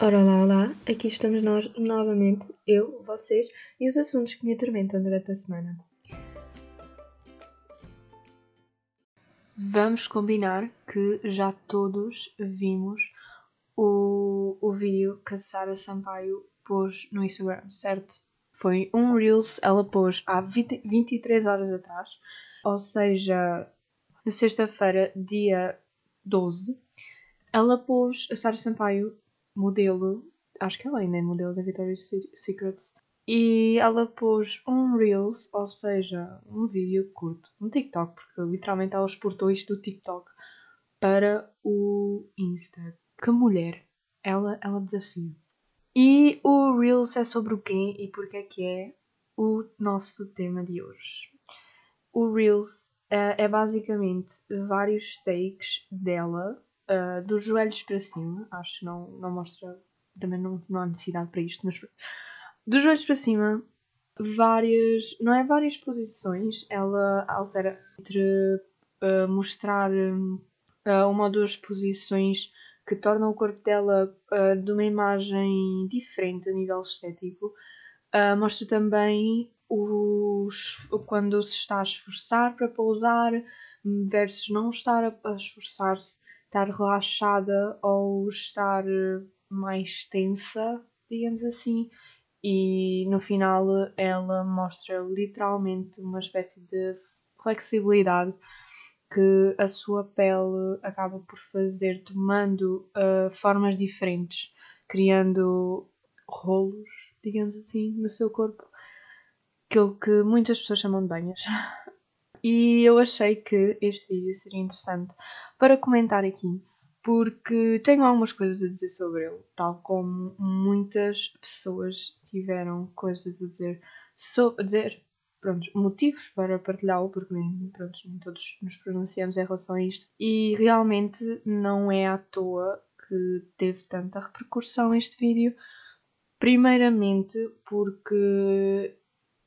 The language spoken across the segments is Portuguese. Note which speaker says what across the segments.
Speaker 1: Ora lá, lá, aqui estamos nós novamente, eu, vocês e os assuntos que me atormentam durante a semana. Vamos combinar que já todos vimos o, o vídeo que a Sara Sampaio pôs no Instagram, certo? Foi um Reels, ela pôs há 20, 23 horas atrás, ou seja, na sexta-feira, dia 12. Ela pôs, a Sara Sampaio modelo, acho que ela ainda é modelo da Victoria's Secrets, e ela pôs um Reels, ou seja, um vídeo curto, um TikTok, porque literalmente ela exportou isto do TikTok para o Insta. Que mulher! Ela, ela desafia. E o Reels é sobre o quê e porque é que é o nosso tema de hoje. O Reels uh, é basicamente vários takes dela uh, dos joelhos para cima, acho que não, não mostra, também não, não há necessidade para isto, mas dos joelhos para cima, várias, não é várias posições, ela altera entre uh, mostrar uh, uma ou duas posições que tornam o corpo dela uh, de uma imagem diferente a nível estético. Uh, mostra também os, quando se está a esforçar para pousar versus não estar a, a esforçar-se estar relaxada ou estar mais tensa, digamos assim. E no final ela mostra literalmente uma espécie de flexibilidade que a sua pele acaba por fazer tomando uh, formas diferentes, criando rolos, digamos assim, no seu corpo, aquilo que muitas pessoas chamam de banhas. E eu achei que este vídeo seria interessante para comentar aqui, porque tenho algumas coisas a dizer sobre ele, tal como muitas pessoas tiveram coisas a dizer, a dizer pronto, motivos para partilhá-lo, porque nem, pronto, nem todos nos pronunciamos em relação a isto. E realmente não é à toa que teve tanta repercussão este vídeo. Primeiramente porque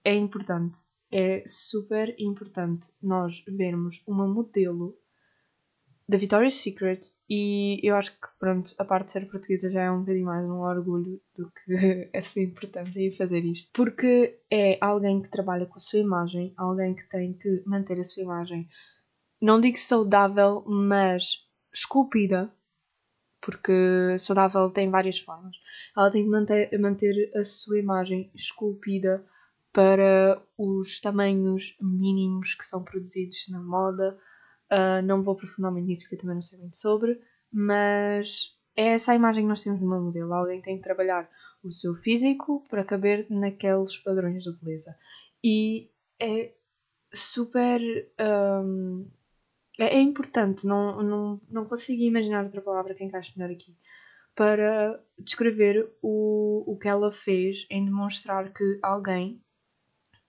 Speaker 1: é importante, é super importante nós vermos uma modelo da Victoria's Secret e eu acho que pronto, a parte de ser portuguesa já é um bocadinho mais um orgulho do que essa importância em fazer isto. Porque é alguém que trabalha com a sua imagem, alguém que tem que manter a sua imagem, não digo saudável, mas esculpida, porque saudável tem várias formas. Ela tem que manter, manter a sua imagem esculpida para os tamanhos mínimos que são produzidos na moda Uh, não vou aprofundar muito nisso porque eu também não sei muito sobre, mas é essa a imagem que nós temos de uma modelo. Alguém tem que trabalhar o seu físico para caber naqueles padrões de beleza. E é super. Um, é, é, importante, não, não, não consigo imaginar outra palavra que encaixe melhor aqui, para descrever o, o que ela fez em demonstrar que alguém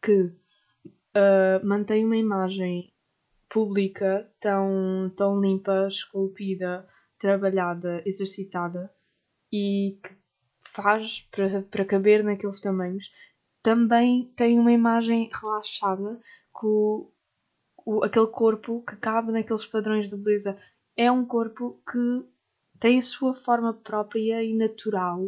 Speaker 1: que uh, mantém uma imagem pública, tão, tão limpa, esculpida, trabalhada, exercitada e que faz para, para caber naqueles tamanhos, também tem uma imagem relaxada com o, aquele corpo que cabe naqueles padrões de beleza. É um corpo que tem a sua forma própria e natural,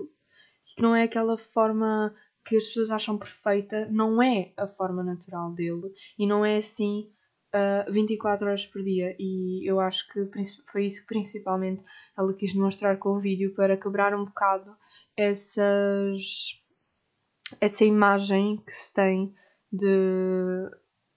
Speaker 1: que não é aquela forma que as pessoas acham perfeita, não é a forma natural dele e não é assim uh, 24 horas por dia. E eu acho que foi isso que principalmente ela quis mostrar com o vídeo para quebrar um bocado essas essa imagem que se tem de,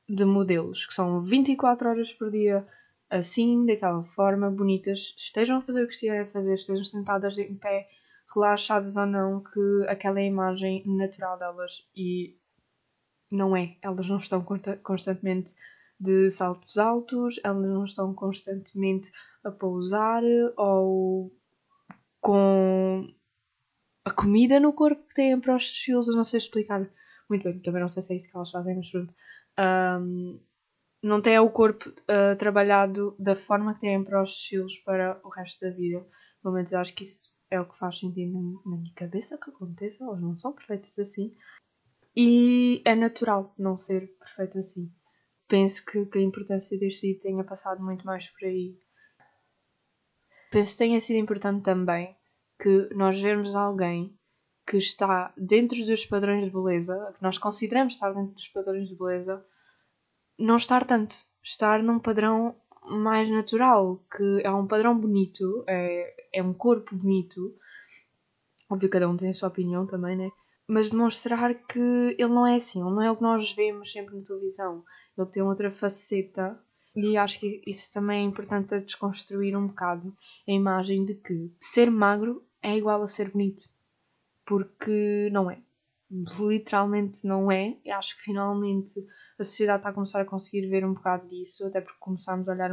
Speaker 1: de modelos que são 24 horas por dia assim, daquela forma, bonitas, estejam a fazer o que estiverem a fazer, estejam sentadas em pé, relaxadas ou não, que aquela é a imagem natural delas e não é, elas não estão constantemente de saltos altos, elas não estão constantemente a pousar ou com a comida no corpo que têm para os desfiles, eu não sei explicar muito bem, também não sei se é isso que elas fazem, mas pronto. Um, não têm o corpo uh, trabalhado da forma que têm para os desfiles para o resto da vida. Pelo eu acho que isso é o que faz sentido na, minha cabeça que aconteça, elas não são perfeitas assim. E é natural não ser perfeito assim penso que, que a importância deste livro tenha passado muito mais por aí. Penso que tenha sido importante também que nós vermos alguém que está dentro dos padrões de beleza, que nós consideramos estar dentro dos padrões de beleza, não estar tanto. Estar num padrão mais natural, que é um padrão bonito, é, é um corpo bonito. Óbvio, cada um tem a sua opinião também, né? Mas demonstrar que ele não é assim, ele não é o que nós vemos sempre na televisão. Ele tem outra faceta e acho que isso também é importante a desconstruir um bocado a imagem de que ser magro é igual a ser bonito. Porque não é. Literalmente não é. E acho que finalmente a sociedade está a começar a conseguir ver um bocado disso, até porque começámos a olhar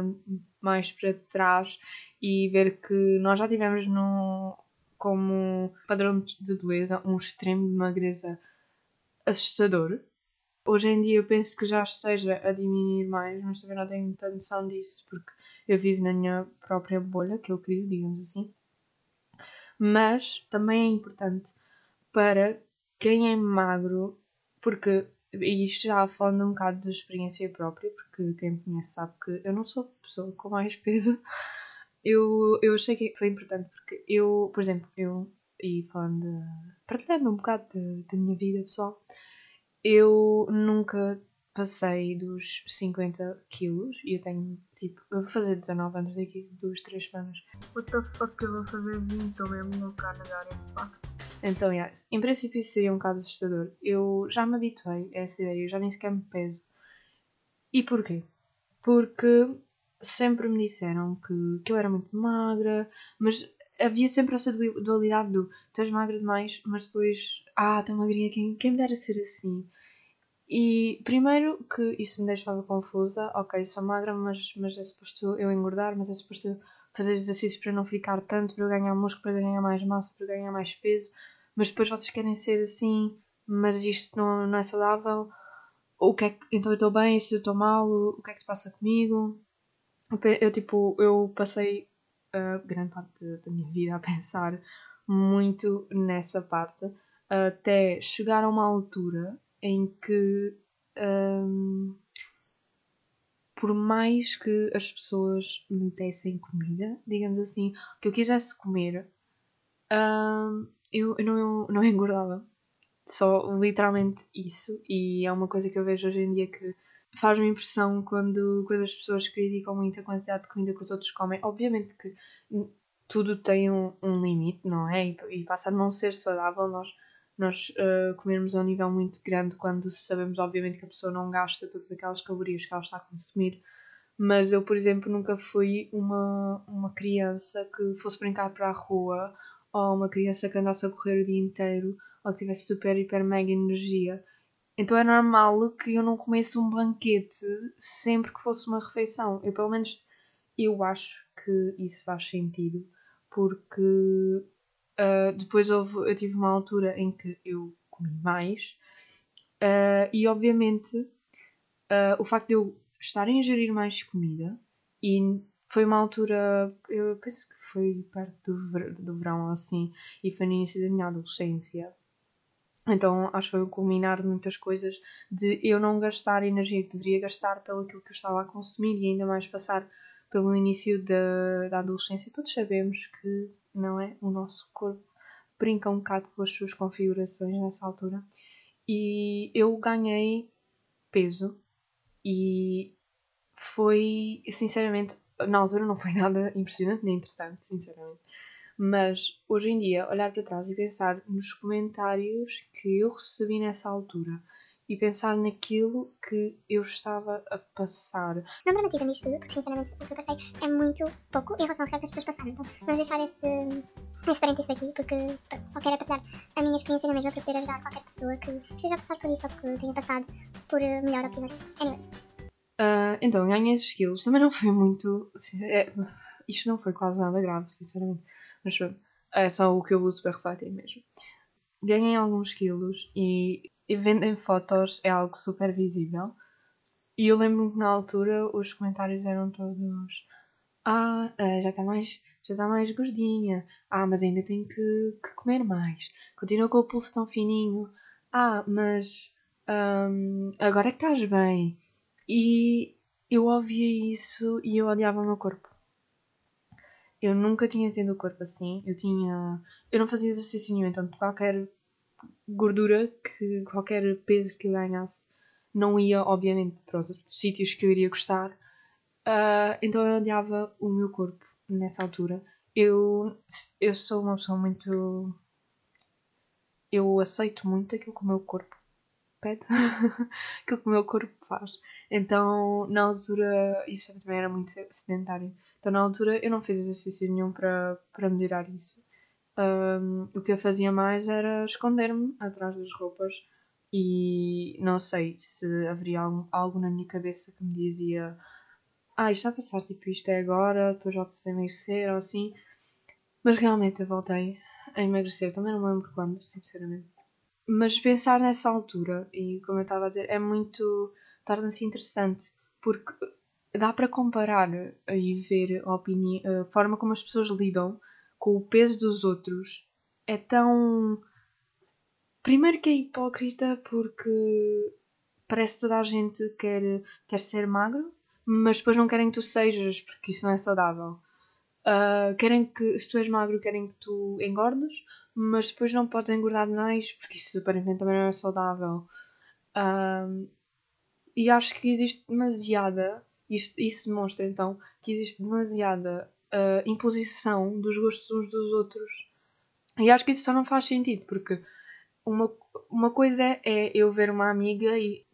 Speaker 1: mais para trás e ver que nós já tivemos no, como padrão de beleza um extremo de magreza assustador Hoje em dia eu penso que já esteja a diminuir mais, mas também não tenho muita noção disso porque eu vivo na minha própria bolha, que eu crio, digamos assim. Mas também é importante para quem é magro, porque, e isto já falando um bocado de experiência própria, porque quem me conhece sabe que eu não sou pessoa com mais peso. Eu, eu achei que foi importante porque eu, por exemplo, eu, e falando, de, partilhando um bocado da minha vida pessoal, eu nunca passei dos 50 quilos e eu tenho tipo. Eu vou fazer 19 anos daqui duas, três semanas. What the fuck, eu vou fazer 20, estou mesmo na área fuck. Então, yes, em princípio isso seria um caso assustador. Eu já me habituei a essa ideia, eu já nem sequer me peso. E porquê? Porque sempre me disseram que, que eu era muito magra, mas havia sempre essa dualidade do tu és magra demais, mas depois, ah, tão magrinha, quem, quem me dera ser assim? E primeiro que isso me deixava confusa, ok, sou magra, mas, mas é suposto eu engordar, mas é suposto eu fazer exercícios para não ficar tanto, para eu ganhar músculo, para ganhar mais massa, para ganhar mais peso, mas depois vocês querem ser assim, mas isto não, não é saudável, o que é que, então eu estou bem, se eu estou mal, o que é que se passa comigo? Eu tipo, eu passei a grande parte da minha vida a pensar muito nessa parte, até chegar a uma altura em que um, por mais que as pessoas me dessem comida, digamos assim, que eu quisesse comer, um, eu, eu, não, não engordava. Só literalmente isso. E é uma coisa que eu vejo hoje em dia que faz-me impressão quando, quando as pessoas criticam muito a quantidade de comida que os outros comem. Obviamente que tudo tem um, um limite, não é? E, e passa a não ser saudável nós nós uh, comermos a um nível muito grande quando sabemos, obviamente, que a pessoa não gasta todas aquelas calorias que ela está a consumir. Mas eu, por exemplo, nunca fui uma, uma criança que fosse brincar para a rua ou uma criança que andasse a correr o dia inteiro ou que tivesse super, hiper, mega energia. Então é normal que eu não comesse um banquete sempre que fosse uma refeição. Eu, pelo menos, eu acho que isso faz sentido porque Uh, depois houve, eu tive uma altura em que eu comi mais uh, e obviamente uh, o facto de eu estar a ingerir mais comida e foi uma altura, eu penso que foi perto do, ver, do verão assim e foi no início da minha adolescência. Então acho que foi o culminar de muitas coisas de eu não gastar energia que deveria gastar pelo aquilo que eu estava a consumir e ainda mais passar pelo início da, da adolescência. Todos sabemos que não é? O nosso corpo brinca um bocado com as suas configurações nessa altura. E eu ganhei peso e foi, sinceramente, na altura não foi nada impressionante nem interessante, sinceramente. Mas hoje em dia, olhar para trás e pensar nos comentários que eu recebi nessa altura e pensar naquilo que eu estava a passar.
Speaker 2: Não dramatiza isto tudo, porque sinceramente o que eu passei é muito pouco em relação ao que as pessoas passaram. Então vamos deixar esse, esse parênteses aqui, porque só quero partilhar a minha experiência na mesma para poder ajudar qualquer pessoa que esteja a passar por isso ou que tenha passado por eh, melhor ou pior. Anyway.
Speaker 1: Uh, então, ganhei esses skills. Também não foi muito. É, isto não foi quase nada grave, sinceramente. Mas pronto, é só o que eu uso para refletir mesmo. Ganhei alguns quilos e e vendem fotos é algo super visível. E eu lembro-me que na altura os comentários eram todos Ah, eh, já está mais, já está mais gordinha. Ah, mas ainda tem que, que comer mais. Continua com o pulso tão fininho. Ah, mas um, agora é que estás bem. E eu ouvia isso e eu odiava o meu corpo. eu nunca tinha tido o corpo assim. Eu tinha. Eu não fazia exercício nenhum, então qualquer gordura, que qualquer peso que eu ganhasse, não ia, obviamente, para os sítios que eu iria gostar. Uh, então eu odiava o meu corpo nessa altura. Eu, eu sou uma pessoa muito. Eu aceito muito aquilo que o meu corpo que o meu corpo faz. Então, na altura, isso também era muito sedentário. Então, na altura, eu não fiz exercício nenhum para, para melhorar isso. Um, o que eu fazia mais era esconder-me atrás das roupas e não sei se haveria algo, algo na minha cabeça que me dizia ah, isto está a passar, tipo, isto é agora, depois volta-se a emagrecer ou assim. Mas realmente eu voltei a emagrecer, também não me lembro quando, sinceramente. Mas pensar nessa altura, e como eu estava a dizer, é muito. torna-se interessante, porque dá para comparar e ver a, opinião, a forma como as pessoas lidam com o peso dos outros. É tão. Primeiro que é hipócrita porque parece que toda a gente quer, quer ser magro, mas depois não querem que tu sejas porque isso não é saudável. Uh, querem que, se tu és magro, querem que tu engordes, mas depois não podes engordar mais porque isso aparentemente também não é saudável. Uh, e acho que existe demasiada, isto, isso demonstra então que existe demasiada uh, imposição dos gostos uns dos outros. E acho que isso só não faz sentido, porque uma, uma coisa é, é eu ver uma amiga e,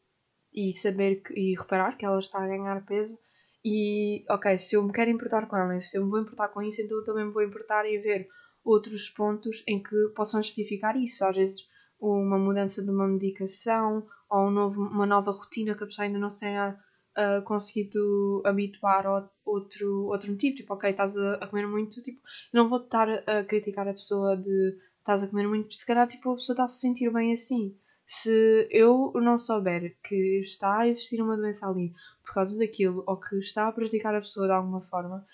Speaker 1: e saber que, e reparar que ela está a ganhar peso e ok, se eu me quero importar com ela, se eu me vou importar com isso, então eu também me vou importar e ver outros pontos em que possam justificar isso. Às vezes uma mudança de uma medicação ou um novo, uma nova rotina que a pessoa ainda não tenha uh, conseguido habituar a outro, outro motivo. Tipo, ok, estás a, a, comer muito, tipo, não vou estar a criticar a pessoa de estás a comer muito, se calhar tipo, a pessoa está a se sentir bem assim. Se eu não souber que está a existir uma doença ali por causa daquilo ou que está a prejudicar a pessoa de alguma forma,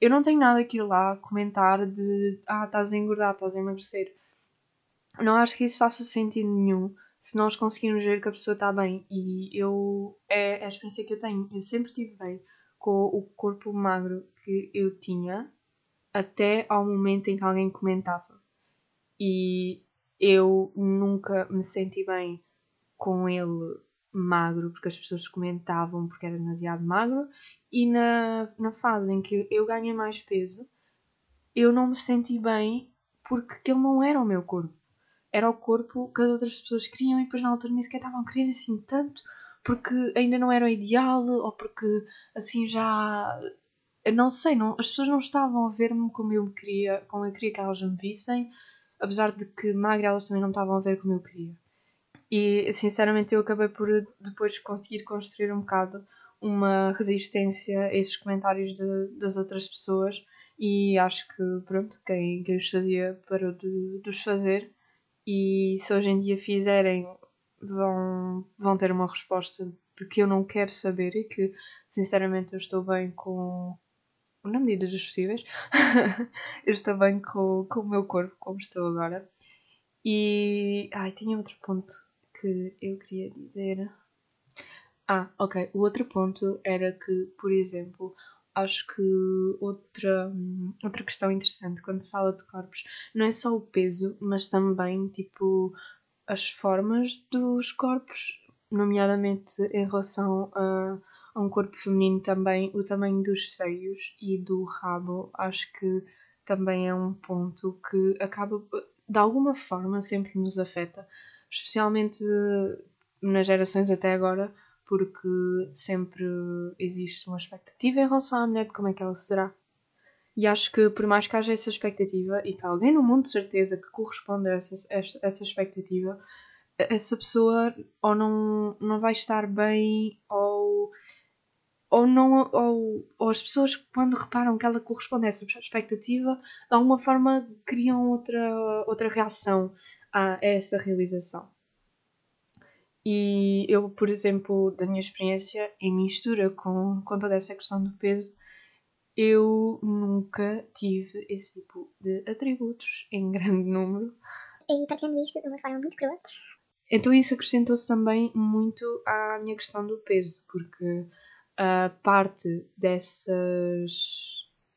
Speaker 1: eu não tenho nada que ir lá comentar de ah, estás a engordar, estás a emagrecer. Não acho que isso faça sentido nenhum se nós conseguirmos ver que a pessoa está bem. E eu é a experiência que eu tenho. Eu sempre estive bem com o corpo magro que eu tinha até ao momento em que alguém comentava. E eu nunca me senti bem com ele magro porque as pessoas comentavam porque era demasiado magro e na, na fase em que eu ganhei mais peso eu não me senti bem porque aquele não era o meu corpo era o corpo que as outras pessoas queriam e depois na altura nem sequer estavam a querer assim tanto porque ainda não era o ideal ou porque assim já não sei, não, as pessoas não estavam a ver-me como eu queria, como eu queria que elas me vissem, apesar de que magra elas também não estavam a ver como eu queria. E sinceramente eu acabei por depois conseguir construir um bocado uma resistência a esses comentários de, das outras pessoas e acho que pronto, quem, quem os fazia parou de, de os fazer e se hoje em dia fizerem vão, vão ter uma resposta de que eu não quero saber e que sinceramente eu estou bem com na medida dos possíveis eu estou bem com, com o meu corpo como estou agora. E ai, tinha outro ponto que eu queria dizer ah, ok, o outro ponto era que, por exemplo, acho que outra, outra questão interessante quando se fala de corpos não é só o peso, mas também tipo as formas dos corpos, nomeadamente em relação a, a um corpo feminino também, o tamanho dos seios e do rabo, acho que também é um ponto que acaba de alguma forma sempre nos afeta, especialmente nas gerações até agora porque sempre existe uma expectativa em relação à mulher de como é que ela será. E acho que por mais que haja essa expectativa e que alguém no mundo de certeza que corresponda a essa, essa expectativa, essa pessoa ou não, não vai estar bem ou, ou, não, ou, ou as pessoas quando reparam que ela corresponde a essa expectativa de alguma forma criam outra, outra reação a essa realização. E eu, por exemplo, da minha experiência, em mistura com, com toda essa questão do peso, eu nunca tive esse tipo de atributos em grande número.
Speaker 2: E partilhando isto de uma forma muito crua.
Speaker 1: Então isso acrescentou-se também muito à minha questão do peso, porque a uh, parte dessas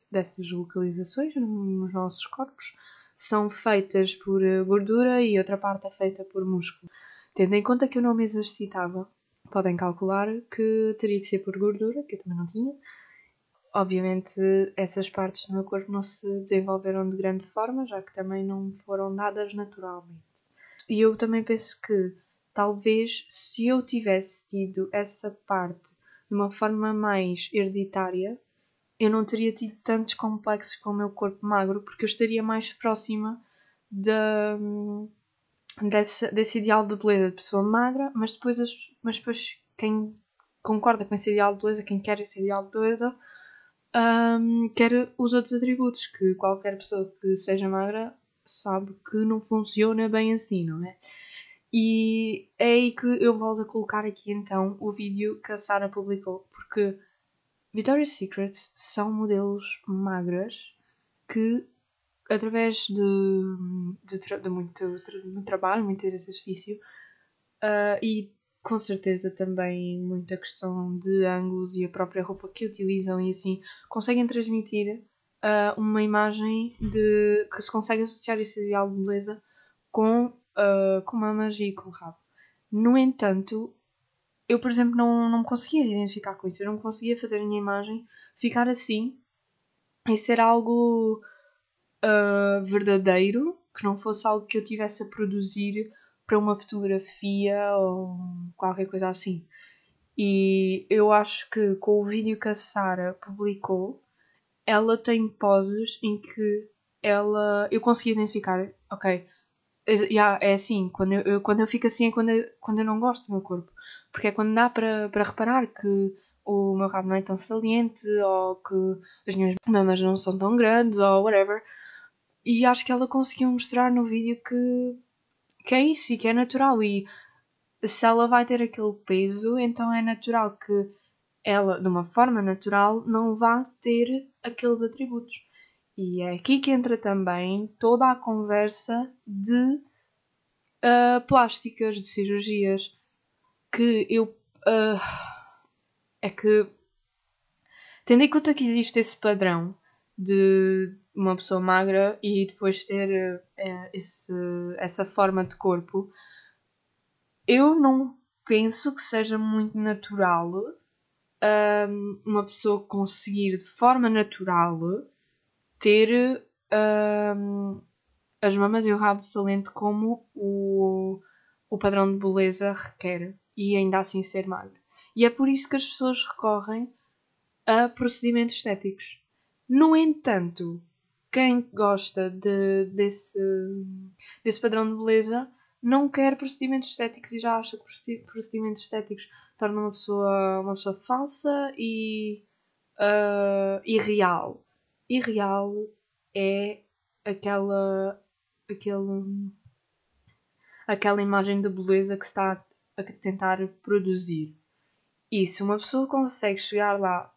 Speaker 1: dessas localizações nos nossos corpos são feitas por gordura e outra parte é feita por músculo. Tendo em conta que eu não me exercitava, podem calcular que teria que ser por gordura, que eu também não tinha. Obviamente, essas partes do meu corpo não se desenvolveram de grande forma, já que também não foram dadas naturalmente. E eu também penso que talvez se eu tivesse tido essa parte de uma forma mais hereditária, eu não teria tido tantos complexos com o meu corpo magro, porque eu estaria mais próxima da, desse, desse ideal de beleza de pessoa magra, mas depois, as, mas depois quem concorda com esse ideal de beleza, quem quer esse ideal de beleza, um, quer os outros atributos, que qualquer pessoa que seja magra sabe que não funciona bem assim, não é? E é aí que eu volto a colocar aqui então o vídeo que a Sara publicou, porque Victoria's Secret são modelos magras que, através de, de, de muito, muito, trabalho, muito exercício uh, e com certeza também muita questão de ângulos e a própria roupa que utilizam e assim, conseguem transmitir uh, uma imagem de que se consegue associar esse ideal de beleza com, uh, com mamas e com rabo. No entanto, eu, por exemplo, não, não me conseguia identificar com isso. Eu não conseguia fazer a minha imagem ficar assim e ser algo uh, verdadeiro, que não fosse algo que eu tivesse a produzir para uma fotografia ou qualquer coisa assim. E eu acho que com o vídeo que a Sara publicou, ela tem poses em que ela eu consegui identificar, ok, yeah, é assim, quando eu, eu, quando eu fico assim é quando eu, quando eu não gosto do meu corpo. Porque é quando dá para, para reparar que o meu rabo não é tão saliente ou que as minhas mamas não são tão grandes ou whatever. E acho que ela conseguiu mostrar no vídeo que, que é isso e que é natural. E se ela vai ter aquele peso, então é natural que ela, de uma forma natural, não vá ter aqueles atributos. E é aqui que entra também toda a conversa de uh, plásticas, de cirurgias que eu. Uh, é que. Tendo em conta que existe esse padrão de uma pessoa magra e depois ter uh, esse, essa forma de corpo, eu não penso que seja muito natural um, uma pessoa conseguir de forma natural ter as mamas e o rabo salente como o, o padrão de beleza requer e ainda assim ser magro. E é por isso que as pessoas recorrem a procedimentos estéticos. No entanto, quem gosta de, desse, desse padrão de beleza não quer procedimentos estéticos e já acha que procedimentos estéticos tornam uma pessoa, uma pessoa falsa e uh, irreal. Irreal é aquela, aquele, aquela imagem de beleza que se está a tentar produzir. E se uma pessoa consegue chegar lá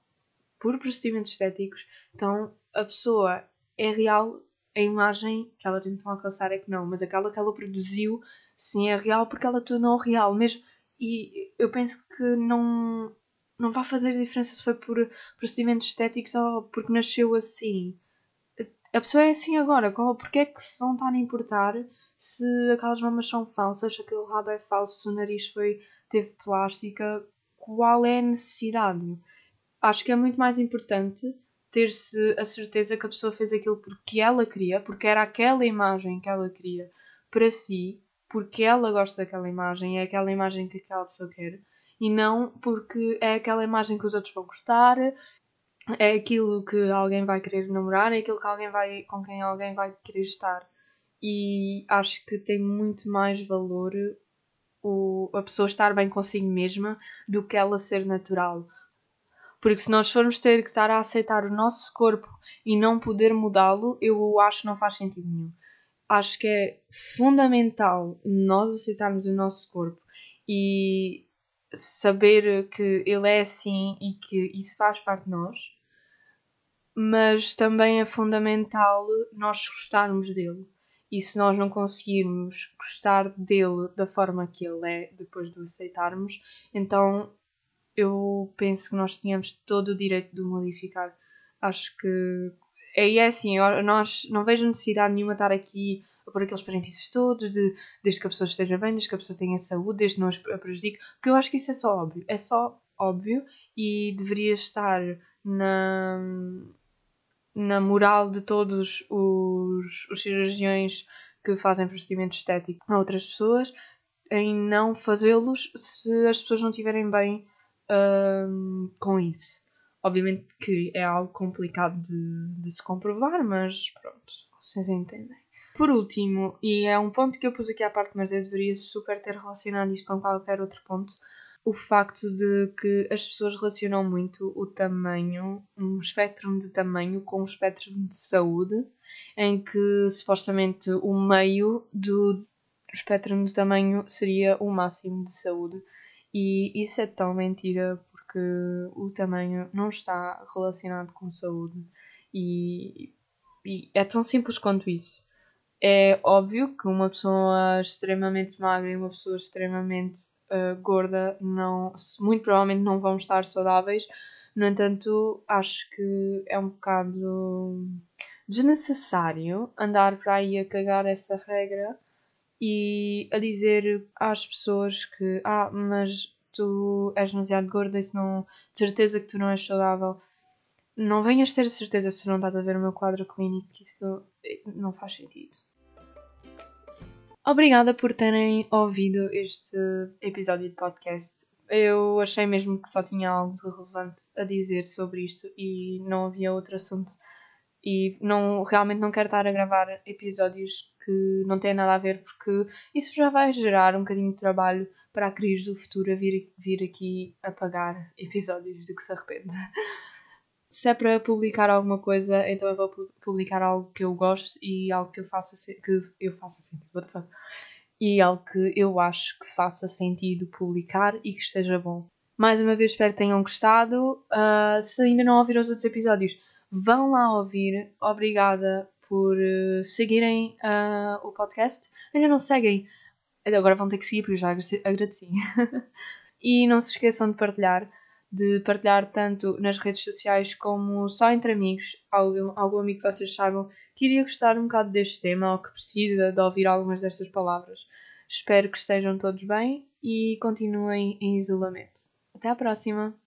Speaker 1: por procedimentos estéticos, então a pessoa é real, a imagem que ela tentou alcançar é que não, mas aquela que ela produziu sim é real porque ela tornou real mesmo. E eu penso que não, não vai fazer diferença se foi por procedimentos estéticos ou porque nasceu assim. A pessoa é assim agora, porque é que se vão estar a importar se aquelas mamas são falsas, se aquele rabo é falso, se o nariz foi, teve plástica, qual é a necessidade? Acho que é muito mais importante ter-se a certeza que a pessoa fez aquilo porque ela queria, porque era aquela imagem que ela queria para si, porque ela gosta daquela imagem, é aquela imagem que aquela pessoa quer, e não porque é aquela imagem que os outros vão gostar, é aquilo que alguém vai querer namorar, é aquilo que alguém vai, com quem alguém vai querer estar e acho que tem muito mais valor o, a pessoa estar bem consigo mesma do que ela ser natural. Porque se nós formos ter que estar a aceitar o nosso corpo e não poder mudá-lo, eu acho que não faz sentido nenhum. Acho que é fundamental nós aceitarmos o nosso corpo e saber que ele é assim e que isso faz parte de nós, mas também é fundamental nós gostarmos dele. E se nós não conseguirmos gostar dele da forma que ele é depois de o aceitarmos, então eu penso que nós tínhamos todo o direito de modificar. Acho que E é assim, nós não vejo necessidade nenhuma estar aqui a pôr aqueles parênteses todos, de, desde que a pessoa esteja bem, desde que a pessoa tenha saúde, desde que não a prejudique, porque eu acho que isso é só óbvio. É só óbvio e deveria estar na, na moral de todos os, os cirurgiões que fazem procedimentos estéticos a outras pessoas em não fazê-los se as pessoas não estiverem bem um, com isso. Obviamente que é algo complicado de, de se comprovar, mas pronto, vocês entendem. Por último, e é um ponto que eu pus aqui à parte, mas eu deveria super ter relacionado isto com qualquer outro ponto, o facto de que as pessoas relacionam muito o tamanho, um espectro de tamanho com um espectro de saúde, em que supostamente o meio do espectro de tamanho seria o máximo de saúde. E isso é tão mentira porque o tamanho não está relacionado com saúde. E, e é tão simples quanto isso. É óbvio que uma pessoa extremamente magra e uma pessoa extremamente uh, gorda não, muito provavelmente não vão estar saudáveis. No entanto, acho que é um bocado desnecessário andar para aí a cagar essa regra e a dizer às pessoas que ah, mas tu és demasiado gorda e não de certeza que tu não és saudável. Não venhas ter certeza se não estás a ver o meu quadro clínico, isso não faz sentido. Obrigada por terem ouvido este episódio de podcast. Eu achei mesmo que só tinha algo de relevante a dizer sobre isto e não havia outro assunto. E não, realmente não quero estar a gravar episódios que não têm nada a ver, porque isso já vai gerar um bocadinho de trabalho para a crise do futuro a vir, vir aqui apagar episódios de que se arrepende. se é para publicar alguma coisa, então eu vou publicar algo que eu gosto e algo que eu faça que eu faça sentido. E algo que eu acho que faça sentido publicar e que esteja bom. Mais uma vez espero que tenham gostado. Uh, se ainda não ouviram os outros episódios, vão lá ouvir. Obrigada por uh, seguirem uh, o podcast. Ainda não seguem, agora vão ter que seguir porque eu já agradeci. e não se esqueçam de partilhar de partilhar tanto nas redes sociais como só entre amigos, algum, algum amigo que vocês saibam que iria gostar um bocado deste tema ou que precisa de ouvir algumas destas palavras. Espero que estejam todos bem e continuem em isolamento. Até à próxima!